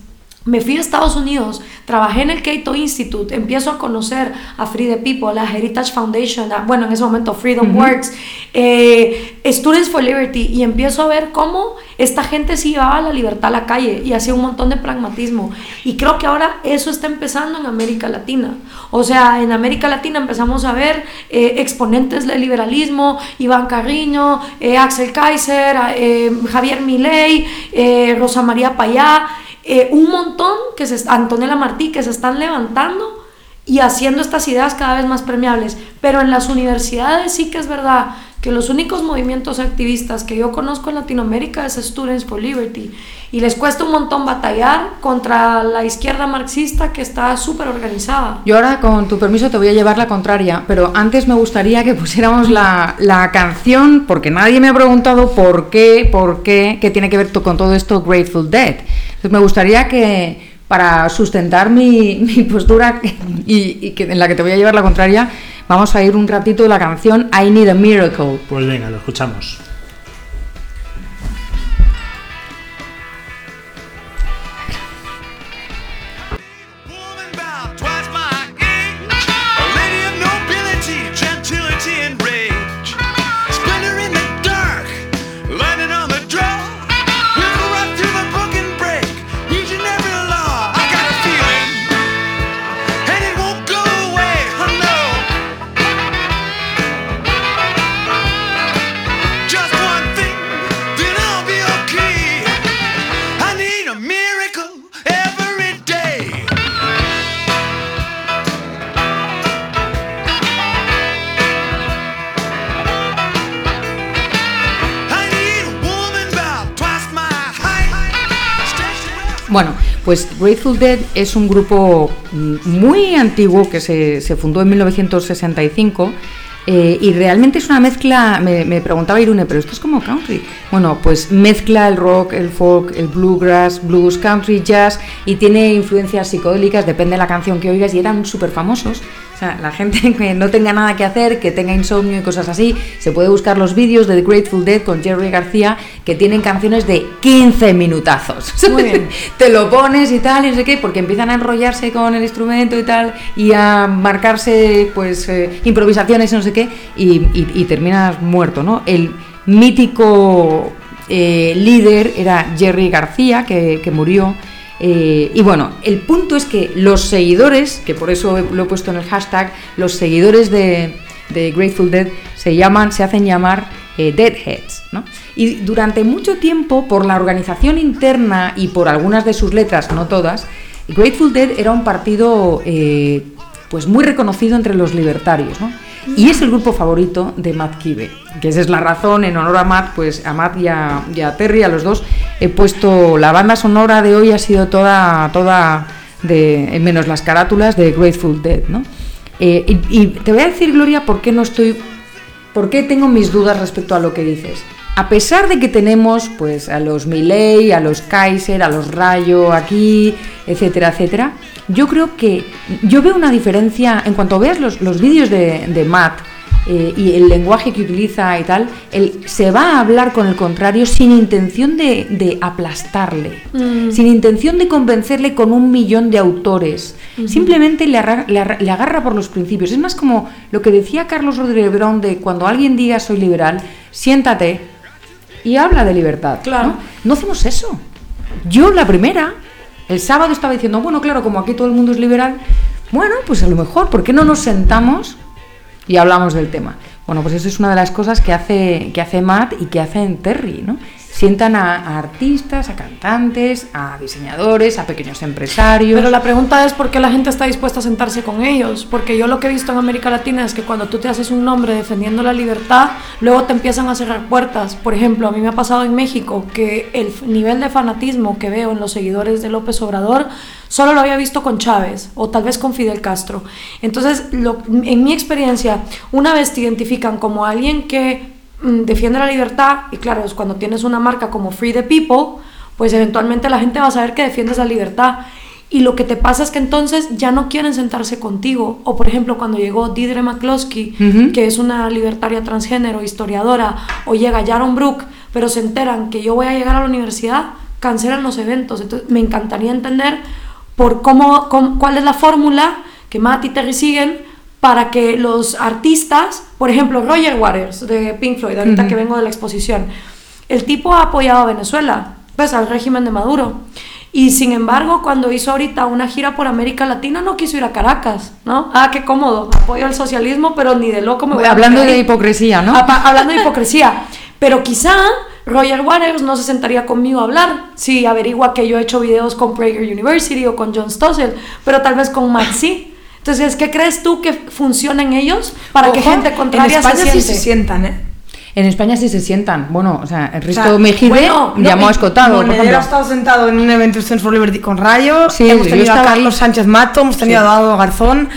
Me fui a Estados Unidos, trabajé en el Cato Institute, empiezo a conocer a Free the People, a Heritage Foundation, a- bueno, en ese momento Freedom Works, eh, Students for Liberty, y empiezo a ver cómo esta gente sí llevaba la libertad a la calle y hacía un montón de pragmatismo. Y creo que ahora eso está empezando en América Latina. O sea, en América Latina empezamos a ver eh, exponentes del liberalismo, Iván Carriño, eh, Axel Kaiser, Javier Milei, Rosa María Payá, eh, un montón, que se, Antonella Martí, que se están levantando y haciendo estas ideas cada vez más permeables. Pero en las universidades sí que es verdad que los únicos movimientos activistas que yo conozco en Latinoamérica es Students for Liberty. Y les cuesta un montón batallar contra la izquierda marxista que está súper organizada. Yo ahora, con tu permiso, te voy a llevar la contraria, pero antes me gustaría que pusiéramos la, la canción, porque nadie me ha preguntado por qué, por qué, qué tiene que ver con todo esto Grateful Dead. Entonces me gustaría que, para sustentar mi, mi postura y, que, en la que te voy a llevar la contraria, vamos a ir un ratito de la canción I Need a Miracle. Pues venga, lo escuchamos. Bueno, pues Grateful Dead es un grupo mm, muy antiguo que se, se fundó en 1965 eh, y realmente es una mezcla, me, me preguntaba Irune, pero esto es como country. Bueno, pues mezcla el rock, el folk, el bluegrass, blues, country, jazz y tiene influencias psicodélicas, depende de la canción que oigas y eran súper famosos. Sea, la gente que no tenga nada que hacer, que tenga insomnio y cosas así, se puede buscar los vídeos de The Grateful Dead con Jerry García, que tienen canciones de 15 minutazos. Muy bien. Te lo pones y tal, y no sé qué, porque empiezan a enrollarse con el instrumento y tal, y a marcarse, pues, eh, improvisaciones y no sé qué, y, y- y terminas muerto, ¿no? El mítico eh, líder era Jerry García, que, que murió. Eh, y bueno, el punto es que los seguidores, que por eso lo he puesto en el hashtag, los seguidores de, Grateful Dead se llaman, se hacen llamar eh, Deadheads, ¿no? Y durante mucho tiempo, por la organización interna y por algunas de sus letras, no todas, Grateful Dead era un partido eh, pues muy reconocido entre los libertarios, ¿no? Y es el grupo favorito de Matt Kibe, que esa es la razón, en honor a Matt, pues a Matt y a, Terry, a los dos, he puesto la banda sonora de hoy ha sido toda, toda de, menos las carátulas de Grateful Dead, ¿no? Eh, y, y te voy a decir, Gloria, por qué no estoy ¿Por qué tengo mis dudas respecto a lo que dices? A pesar de que tenemos pues a los Milley, a los Kaiser, a los Rayo aquí, etcétera, etcétera, yo creo que yo veo una diferencia en cuanto veas los, los vídeos de, de Matt eh, y el lenguaje que utiliza y tal, él se va a hablar con el contrario sin intención de, de aplastarle, sin intención de convencerle con un millón de autores. Simplemente le, arra- le arra- le agarra por los principios. Es más como lo que decía Carlos Rodríguez Brown de cuando alguien diga soy liberal, siéntate y habla de libertad. Claro. ¿no? No hacemos eso. Yo la primera, el sábado estaba diciendo, bueno, claro, como aquí todo el mundo es liberal, bueno, pues a lo mejor, ¿por qué no nos sentamos y hablamos del tema? Bueno, pues eso es una de las cosas que hace, que hace Matt y que hacen Terry, ¿no? Sientan a, artistas, a cantantes, a diseñadores, a pequeños empresarios. Pero la pregunta es por qué la gente está dispuesta a sentarse con ellos. Porque yo lo que he visto en América Latina es que cuando tú te haces un nombre defendiendo la libertad, luego te empiezan a cerrar puertas. Por ejemplo, a mí me ha pasado en México que el nivel de fanatismo que veo en los seguidores de López Obrador solo lo había visto con Chávez o tal vez con Fidel Castro. Entonces, en mi experiencia, una vez te identifican como alguien que defiende la libertad, y claro, es cuando tienes una marca como Free the People, pues eventualmente la gente va a saber que defiendes la libertad. Y lo que te pasa es que entonces ya no quieren sentarse contigo. O por ejemplo, cuando llegó Deirdre McCloskey, que es una libertaria transgénero, historiadora, o llega Jaron Brook, pero se enteran que yo voy a llegar a la universidad, cancelan los eventos. Entonces me encantaría entender por cómo, cómo- cuál es la fórmula que Matt y Terry siguen para que los artistas, por ejemplo, Roger Waters de Pink Floyd, ahorita que vengo de la exposición, el tipo ha apoyado a Venezuela, pues al régimen de Maduro. Y sin embargo, cuando hizo ahorita una gira por América Latina, no quiso ir a Caracas, ¿no? Ah, qué cómodo, apoyo al socialismo, pero ni de loco me voy Hablando de hipocresía, ¿no? Hablando de hipocresía. Pero quizá Roger Waters no se sentaría conmigo a hablar si averigua que yo he hecho videos con Prager University o con John Stossel, pero tal vez con sí. Entonces, ¿qué crees tú que funciona en ellos para que gente contraria en España se sí siente? se sientan, ¿eh? En España sí se sientan. Bueno, o sea, el O Risto sea, Mejide bueno, no, llamó a Escotado, por Monedero ejemplo. ha estado sentado en un evento de Sense for Liberty con Rayo, Sí, hemos yo tenido a Carlos ahí. Sánchez Mato, hemos tenido Sí. a Dado Garzón.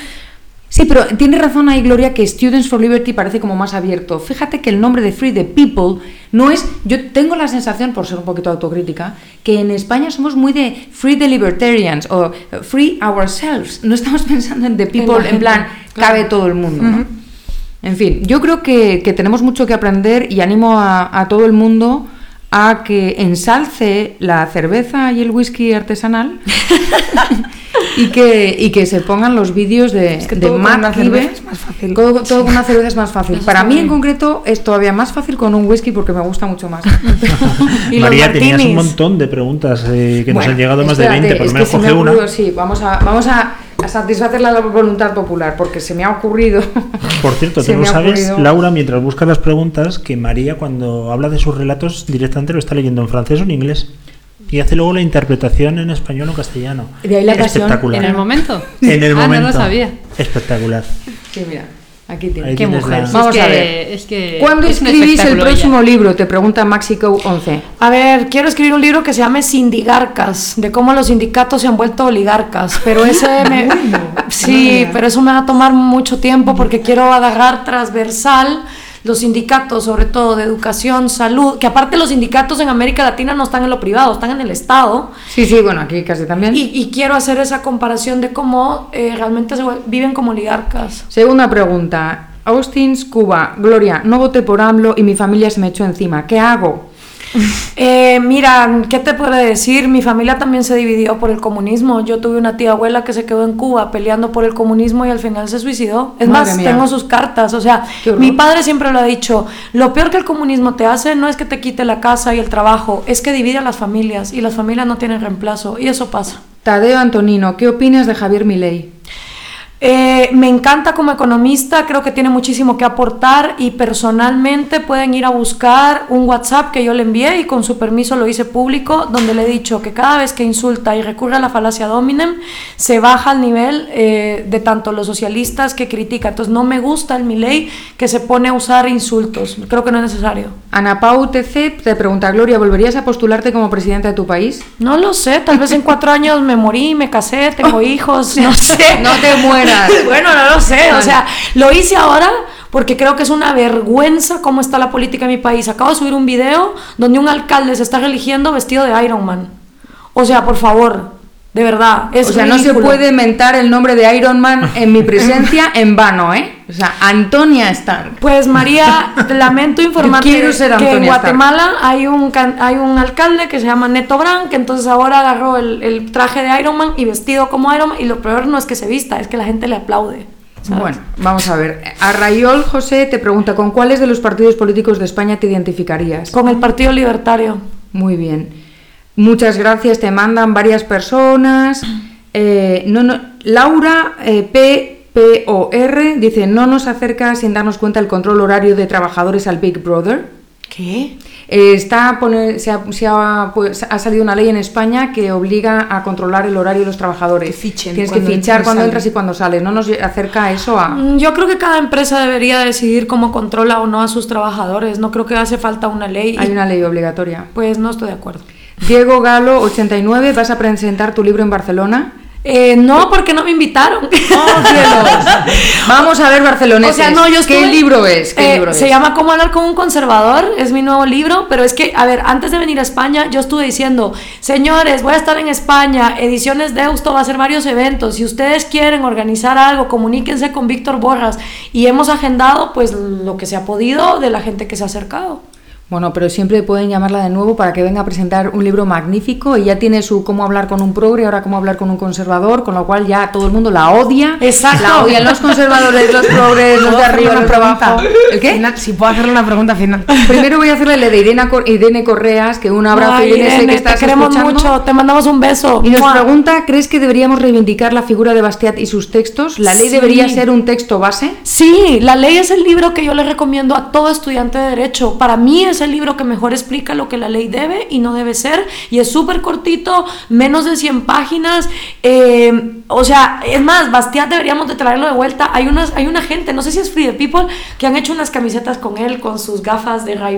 Sí, pero tiene razón ahí Gloria que Students for Liberty parece como más abierto. Fíjate que el nombre de Free the People no es. Yo tengo la sensación, por ser un poquito autocrítica, que en España somos muy de Free the Libertarians o Free Ourselves. No estamos pensando en the people, en, plan, cabe todo el mundo. ¿no? En fin, yo creo que, que tenemos mucho que aprender y animo a, a todo el mundo a que ensalce la cerveza y el whisky artesanal y, que, y que se pongan los vídeos de, Es que de todo con Matt una cerveza es más fácil. Todo, todo con una cerveza es más fácil. Para mí en concreto es todavía más fácil con un whisky porque me gusta mucho más. Y los María, tenías un montón de preguntas eh, que nos Bueno, han llegado más de espérate, 20, por lo menos que se me coge una. ocurrido, sí, vamos a, vamos a, a satisfacer la voluntad popular porque se me ha ocurrido. Por cierto, tú me no sabes, ocurrido- Laura, mientras buscas las preguntas, que María cuando habla de sus relatos directamente lo está leyendo en francés o en inglés. Y hace luego la interpretación en español o castellano. De ahí la pasión. En el momento. En el ah, momento. no lo sabía. Espectacular. Sí, mira, aquí tienes. Ahí Qué mujer. la- Vamos es a que- ver. Es que ¿Cuándo es escribís el próximo ella. libro? Te pregunta Maxico 11. A ver, quiero escribir un libro que se llame Sindigarcas, de cómo los sindicatos se han vuelto oligarcas, pero ese me... Sí, pero eso me va a tomar mucho tiempo porque quiero agarrar transversal los sindicatos, sobre todo de educación, salud, que aparte los sindicatos en América Latina no están en lo privado, están en el Estado. Sí, sí, bueno, aquí casi también. Y, y quiero hacer esa comparación de cómo eh, realmente se viven como oligarcas. Segunda pregunta. Austin's, Cuba. Gloria, no voté por AMLO y mi familia se me echó encima. ¿Qué hago? Eh, mira, ¿qué te puedo decir? Mi familia también se dividió por el comunismo. Yo tuve una tía abuela que se quedó en Cuba peleando por el comunismo y al final se suicidó. Es Madre más, mía. tengo sus cartas. O sea, mi padre siempre lo ha dicho. Lo peor que el comunismo te hace no es que te quite la casa y el trabajo, es que divide a las familias y las familias no tienen reemplazo. Y eso pasa. Tadeo Antonino, ¿qué opinas de Javier Milei? Eh, me encanta como economista, creo que tiene muchísimo que aportar y personalmente pueden ir a buscar un WhatsApp que yo le envié y con su permiso lo hice público, donde le he dicho que cada vez que insulta y recurre a la falacia dominem, se baja al nivel eh, de tanto los socialistas que critica. Entonces no me gusta el Milei que se pone a usar insultos, creo que no es necesario. Ana Pau TC te pregunta, Gloria, ¿volverías a postularte como presidenta de tu país? No lo sé, tal vez en cuatro años me morí, me casé, tengo hijos, no sé. No te Bueno, no lo sé, o sea, lo hice ahora porque creo que es una vergüenza cómo está la política en mi país. Acabo de subir un video donde un alcalde se está religiendo vestido de Iron Man. O sea, por favor, de verdad, es o sea, no se puede mentar el nombre de Iron Man en mi presencia en vano, ¿eh? O sea, Antonia Stark. Pues María, lamento informarte que en Stark. Guatemala hay un, hay un alcalde que se llama Neto Brand, que entonces ahora agarró el, el traje de Iron Man y vestido como Iron Man, y lo peor no es que se vista, es que la gente le aplaude. ¿sabes? Bueno, vamos a ver. Arrayol José te pregunta, ¿con cuáles de los partidos políticos de España te identificarías? Con el Partido Libertario. Muy bien. Muchas gracias, te mandan varias personas. Eh, no, no, Laura eh, PPOR dice, no nos acerca sin darnos cuenta el control horario de trabajadores al Big Brother. ¿Qué? Eh, está pone- se, ha, se ha, pues, ha salido una ley en España que obliga a controlar el horario de los trabajadores. Que fichen Tienes que fichar cuando entras y cuando sales. No nos acerca eso a... Mm, Yo creo que cada empresa debería decidir cómo controla o no a sus trabajadores. No creo que hace falta una ley. Hay y, una ley obligatoria. Pues no estoy de acuerdo. Diego Galo, 89, vas a presentar tu libro en Barcelona. Eh, no, porque no me invitaron. Vamos a ver Barcelona. O sea, no, yo ¿Qué libro es? ¿Qué Eh, libro se es? llama Cómo hablar con un conservador, es mi nuevo libro, pero es que, a ver, antes de venir a España, yo estuve diciendo, señores, voy a estar en España, Ediciones Deusto va a hacer varios eventos, si ustedes quieren organizar algo, comuníquense con Víctor Borras, y hemos agendado, pues, lo que se ha podido de la gente que se ha acercado. Bueno, pero siempre pueden llamarla de nuevo para que venga a presentar un libro magnífico. Ella tiene su cómo hablar con un progre, ahora cómo hablar con un conservador, con lo cual ya todo el mundo la odia. Exacto. La odian los conservadores, los progres, los de ¿Puedo hacerle arriba, los de abajo. ¿El qué? Final, si puedo hacerle una pregunta final. Primero voy a hacerle la de Irene, Cor- Irene Correas, que un abrazo Ay, Irene, Irene, que estás te queremos escuchando. mucho, te mandamos un beso. Y nos ¡Mua! pregunta, ¿crees que deberíamos reivindicar la figura de Bastiat y sus textos? ¿La ley Sí. debería ser un texto base? Sí, la ley es el libro que yo le recomiendo a todo estudiante de derecho. Para mí es el libro que mejor explica lo que la ley debe y no debe ser. Y es súper cortito, menos de 100 páginas. Eh, o sea, es más, Bastiat deberíamos de traerlo de vuelta. Hay, unas, hay una gente, no sé si es Free the People, que han hecho unas camisetas con él, con sus gafas de ray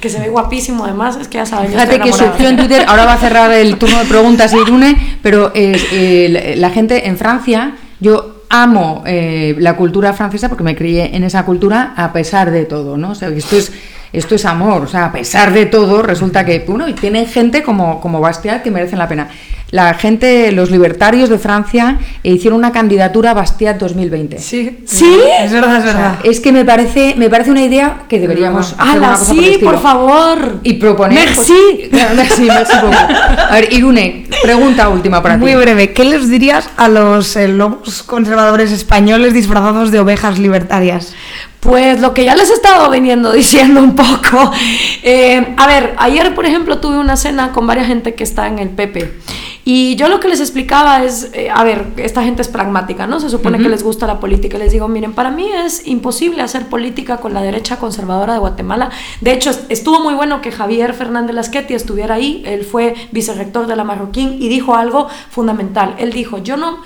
que se ve guapísimo además. Es que ya saben, Fíjate que surgió en Twitter, ahora va a cerrar el turno de preguntas Irune, pero eh, eh, la, gente en Francia, yo amo eh, la cultura francesa porque me crié en esa cultura a pesar de todo, ¿no? O sea, esto es esto es amor, o sea, a pesar de todo, resulta que, bueno, y tienen gente como, como que merecen la pena. La gente, los libertarios de Francia, eh, hicieron una candidatura a Bastiat 2020. Sí, sí. Es verdad, es verdad. Es que me parece, me parece una idea que deberíamos hacer una ¡Hala, cosa por el sí, por favor! Y proponer. Merci. pues- merci, merci. A ver, Irune, pregunta última para Muy ti. breve, ¿qué les dirías a los eh, lobos conservadores españoles disfrazados de ovejas libertarias? Pues lo que ya les he estado viniendo diciendo un poco. Eh, a ver, ayer por ejemplo tuve una cena con varias gente que está en el PP. Y yo lo que les explicaba es, eh, a ver, esta gente es pragmática, ¿no? Se supone que les gusta la política. Les digo, miren, para mí es imposible hacer política con la derecha conservadora de Guatemala. De hecho, est- estuvo muy bueno que Javier Fernández Lasqueti estuviera ahí. Él fue vicerrector de la Marroquín y dijo algo fundamental. Él dijo, yo no,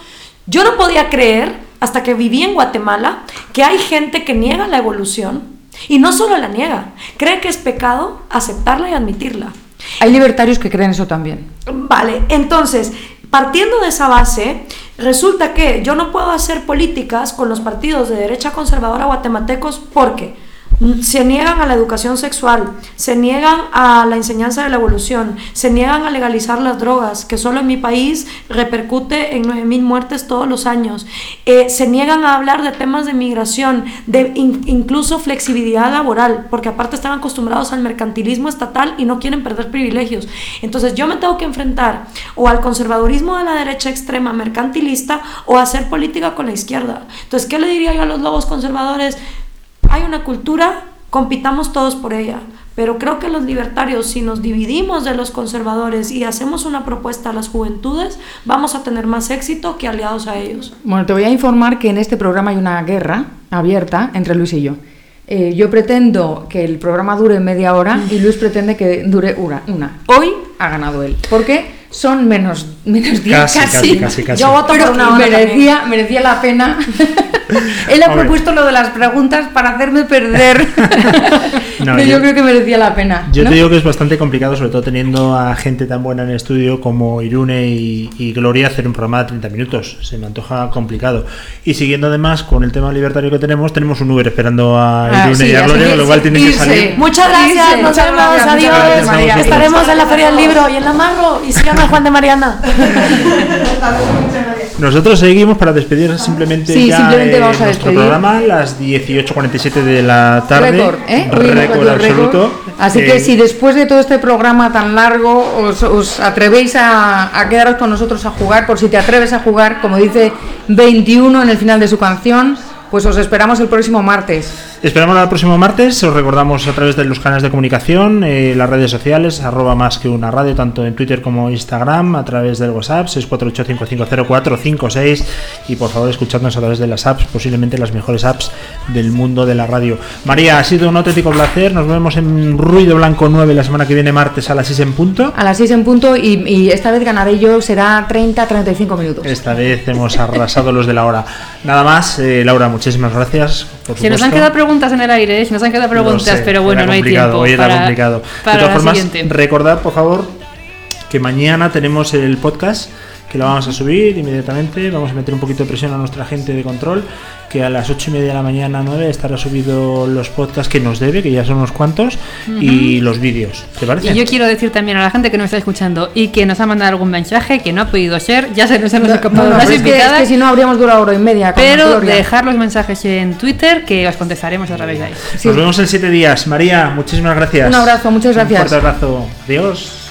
yo no podía creer, hasta que viví en Guatemala, que hay gente que niega la evolución y no solo la niega, cree que es pecado aceptarla y admitirla. Hay libertarios que creen eso también. Vale, entonces, partiendo de esa base, resulta que yo no puedo hacer políticas con los partidos de derecha conservadora guatemaltecos porque Se niegan a la educación sexual, se niegan a la enseñanza de la evolución, se niegan a legalizar las drogas, que solo en mi país repercute en 9.000 muertes todos los años. Eh, se niegan a hablar de temas de migración, de in- incluso flexibilidad laboral, porque aparte están acostumbrados al mercantilismo estatal y no quieren perder privilegios. Entonces yo me tengo que enfrentar o al conservadurismo de la derecha extrema mercantilista o a hacer política con la izquierda. Entonces, ¿qué le diría yo a los lobos conservadores? Hay una cultura, compitamos todos por ella. Pero creo que los libertarios, si nos dividimos de los conservadores y hacemos una propuesta a las juventudes, vamos a tener más éxito que aliados a ellos. Bueno, te voy a informar que en este programa hay una guerra abierta entre Luis y yo. Eh, yo pretendo que el programa dure media hora y Luis pretende que dure una. una. Hoy ha ganado él. Porque son menos, menos 10 Casi, casi, casi, casi. Yo voto Pero por una hora merecía, merecía la pena. Él ha Hombre. propuesto lo de las preguntas para hacerme perder. No, Pero yo- yo, creo que merecía la pena. Yo ¿no? te digo que es bastante complicado, sobre todo teniendo a gente tan buena en el estudio como Irune y, y Gloria, hacer un programa de 30 minutos. Se me antoja complicado. Y siguiendo además con el tema libertario que tenemos, tenemos un Uber esperando a Ah, Irune sí, y a Gloria, con lo cual tienen que salir. Muchas gracias, Irse. nos Muchas vemos, gracias, adiós. gracias, María. Estaremos en la Feria del Libro y en la Marro y sigan a Juan de Mariana. Nosotros seguimos para despedir simplemente Sí, ya simplemente eh, vamos a nuestro despedir. programa, las 18.47 de la tarde. Récord, ¿eh? Récord absoluto. Así Eh, que si después de todo este programa tan largo os, os atrevéis a, a quedaros con nosotros a jugar, por si te atreves a jugar, como dice 21 en el final de su canción, pues os esperamos el próximo martes. Esperamos al próximo martes. Os recordamos a través de los canales de comunicación, eh, las redes sociales, arroba más que una radio, tanto en Twitter como Instagram, a través del WhatsApp, 648-550456. Y por favor, escuchadnos a través de las apps, posiblemente las mejores apps del mundo de la radio. María, ha sido un auténtico placer. Nos vemos en Ruido Blanco 9 la semana que viene, martes a las 6 en punto. A las 6 en punto y, y esta vez ganaré yo, será 30-35 minutos. Esta vez hemos arrasado los de la hora. Nada más, eh, Laura, muchísimas gracias. Por Se nos han quedado preguntas en el aire, ¿eh? se nos han quedado preguntas, sé, pero bueno, no hay tiempo. Hoy era para, complicado. para de todas formas, siguiente. recordad, por favor, que mañana tenemos el podcast que lo vamos a subir inmediatamente. Vamos a meter un poquito de presión a nuestra gente de control. Que a las 8 y media de la mañana, 9, estará subido los podcasts que nos debe, que ya son unos cuantos, y los vídeos. ¿Te parece? Y yo quiero decir también a la gente que nos está escuchando y que nos ha mandado algún mensaje que no ha podido ser, ya se nos han No, escapado no, las pero es, que, es invitadas, que si no habríamos durado hora y media. con pero dejar los mensajes en Twitter que os contestaremos a través de ahí. Sí. Nos vemos en 7 días. María, muchísimas gracias. Un abrazo, muchas gracias. Un fuerte abrazo. Adiós.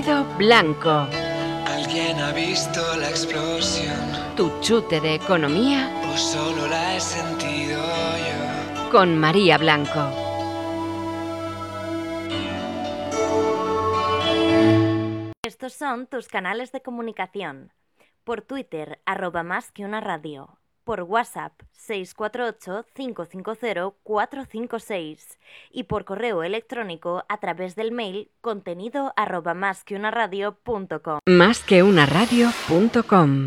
Ruido blanco. ¿Alguien ha visto la explosión? Tu chute de economía ¿O solo la he sentido yo? con María Blanco. Estos son tus canales de comunicación. Por Twitter, arroba más que una radio. Por WhatsApp, 648-550-456. Y por correo electrónico a través del mail contenido arroba más que una radio punto com. Más que una radio.com.